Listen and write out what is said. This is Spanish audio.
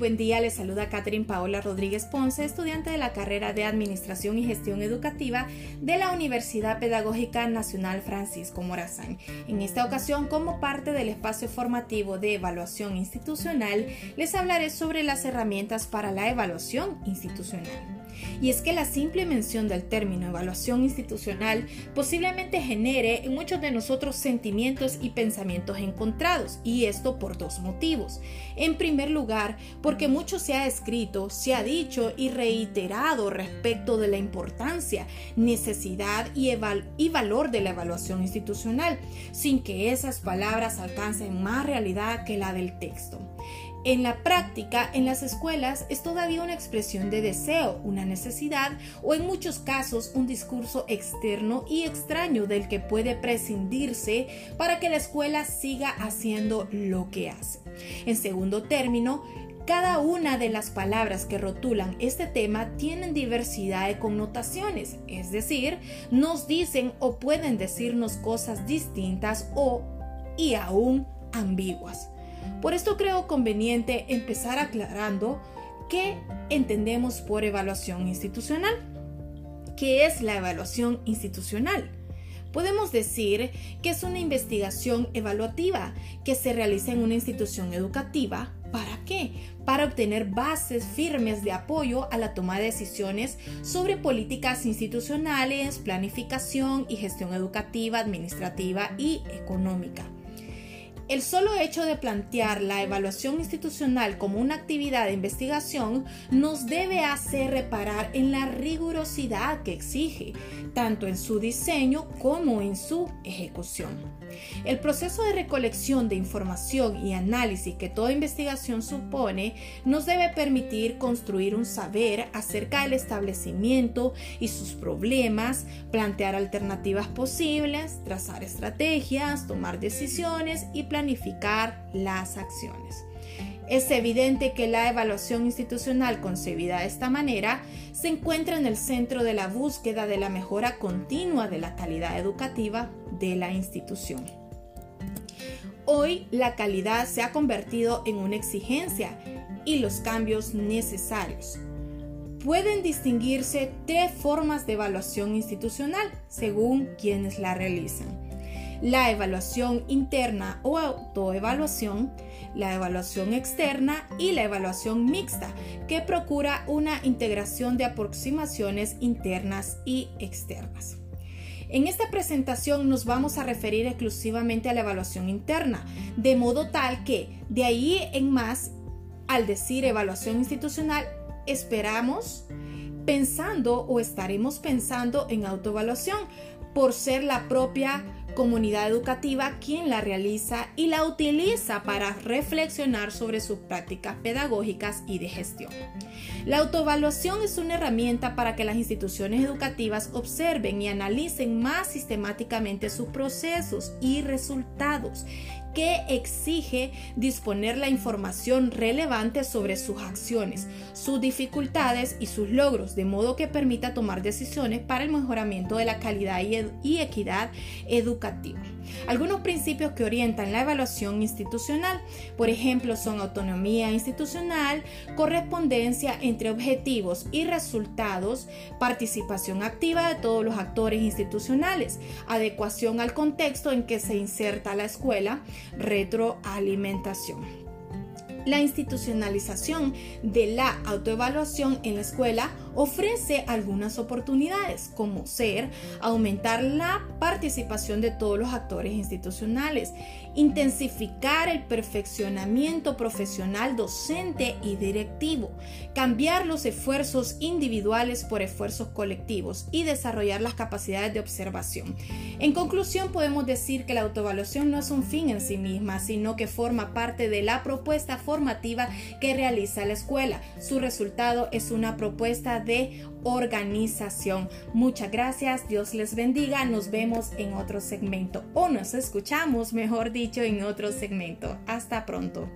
buen día. Les saluda Catherine Paola Rodríguez Ponce, estudiante de la carrera de Administración y Gestión Educativa de la Universidad Pedagógica Nacional Francisco Morazán. En esta ocasión, como parte del espacio formativo de evaluación institucional, les hablaré sobre las herramientas para la evaluación institucional. Y es que la simple mención del término evaluación institucional posiblemente genere en muchos de nosotros sentimientos y pensamientos encontrados, y esto por dos motivos. En primer lugar, porque mucho se ha escrito, se ha dicho y reiterado respecto de la importancia, necesidad y, y valor de la evaluación institucional, sin que esas palabras alcancen más realidad que la del texto. En la práctica, en las escuelas es todavía una expresión de deseo, una necesidad o en muchos casos un discurso externo y extraño del que puede prescindirse para que la escuela siga haciendo lo que hace. En segundo término, cada una de las palabras que rotulan este tema tienen diversidad de connotaciones, es decir, nos dicen o pueden decirnos cosas distintas o y aún ambiguas. Por esto creo conveniente empezar aclarando qué entendemos por evaluación institucional. ¿Qué es la evaluación institucional? Podemos decir que es una investigación evaluativa que se realiza en una institución educativa. ¿Para qué? Para obtener bases firmes de apoyo a la toma de decisiones sobre políticas institucionales, planificación y gestión educativa, administrativa y económica. El solo hecho de plantear la evaluación institucional como una actividad de investigación nos debe hacer reparar en la rigurosidad que exige, tanto en su diseño como en su ejecución. El proceso de recolección de información y análisis que toda investigación supone nos debe permitir construir un saber acerca del establecimiento y sus problemas, plantear alternativas posibles, trazar estrategias, tomar decisiones y planificar planificar las acciones. Es evidente que la evaluación institucional concebida de esta manera se encuentra en el centro de la búsqueda de la mejora continua de la calidad educativa de la institución. Hoy la calidad se ha convertido en una exigencia y los cambios necesarios. Pueden distinguirse tres formas de evaluación institucional según quienes la realizan la evaluación interna o autoevaluación, la evaluación externa y la evaluación mixta, que procura una integración de aproximaciones internas y externas. En esta presentación nos vamos a referir exclusivamente a la evaluación interna, de modo tal que de ahí en más, al decir evaluación institucional, esperamos pensando o estaremos pensando en autoevaluación por ser la propia comunidad educativa quien la realiza y la utiliza para reflexionar sobre sus prácticas pedagógicas y de gestión. La autoevaluación es una herramienta para que las instituciones educativas observen y analicen más sistemáticamente sus procesos y resultados que exige disponer la información relevante sobre sus acciones, sus dificultades y sus logros, de modo que permita tomar decisiones para el mejoramiento de la calidad y equidad educativa. Algunos principios que orientan la evaluación institucional, por ejemplo, son autonomía institucional, correspondencia entre objetivos y resultados, participación activa de todos los actores institucionales, adecuación al contexto en que se inserta la escuela, retroalimentación. La institucionalización de la autoevaluación en la escuela ofrece algunas oportunidades, como ser aumentar la participación de todos los actores institucionales, intensificar el perfeccionamiento profesional docente y directivo, cambiar los esfuerzos individuales por esfuerzos colectivos y desarrollar las capacidades de observación. En conclusión, podemos decir que la autoevaluación no es un fin en sí misma, sino que forma parte de la propuesta formativa que realiza la escuela. Su resultado es una propuesta de organización. Muchas gracias, Dios les bendiga, nos vemos en otro segmento o nos escuchamos, mejor dicho, en otro segmento. Hasta pronto.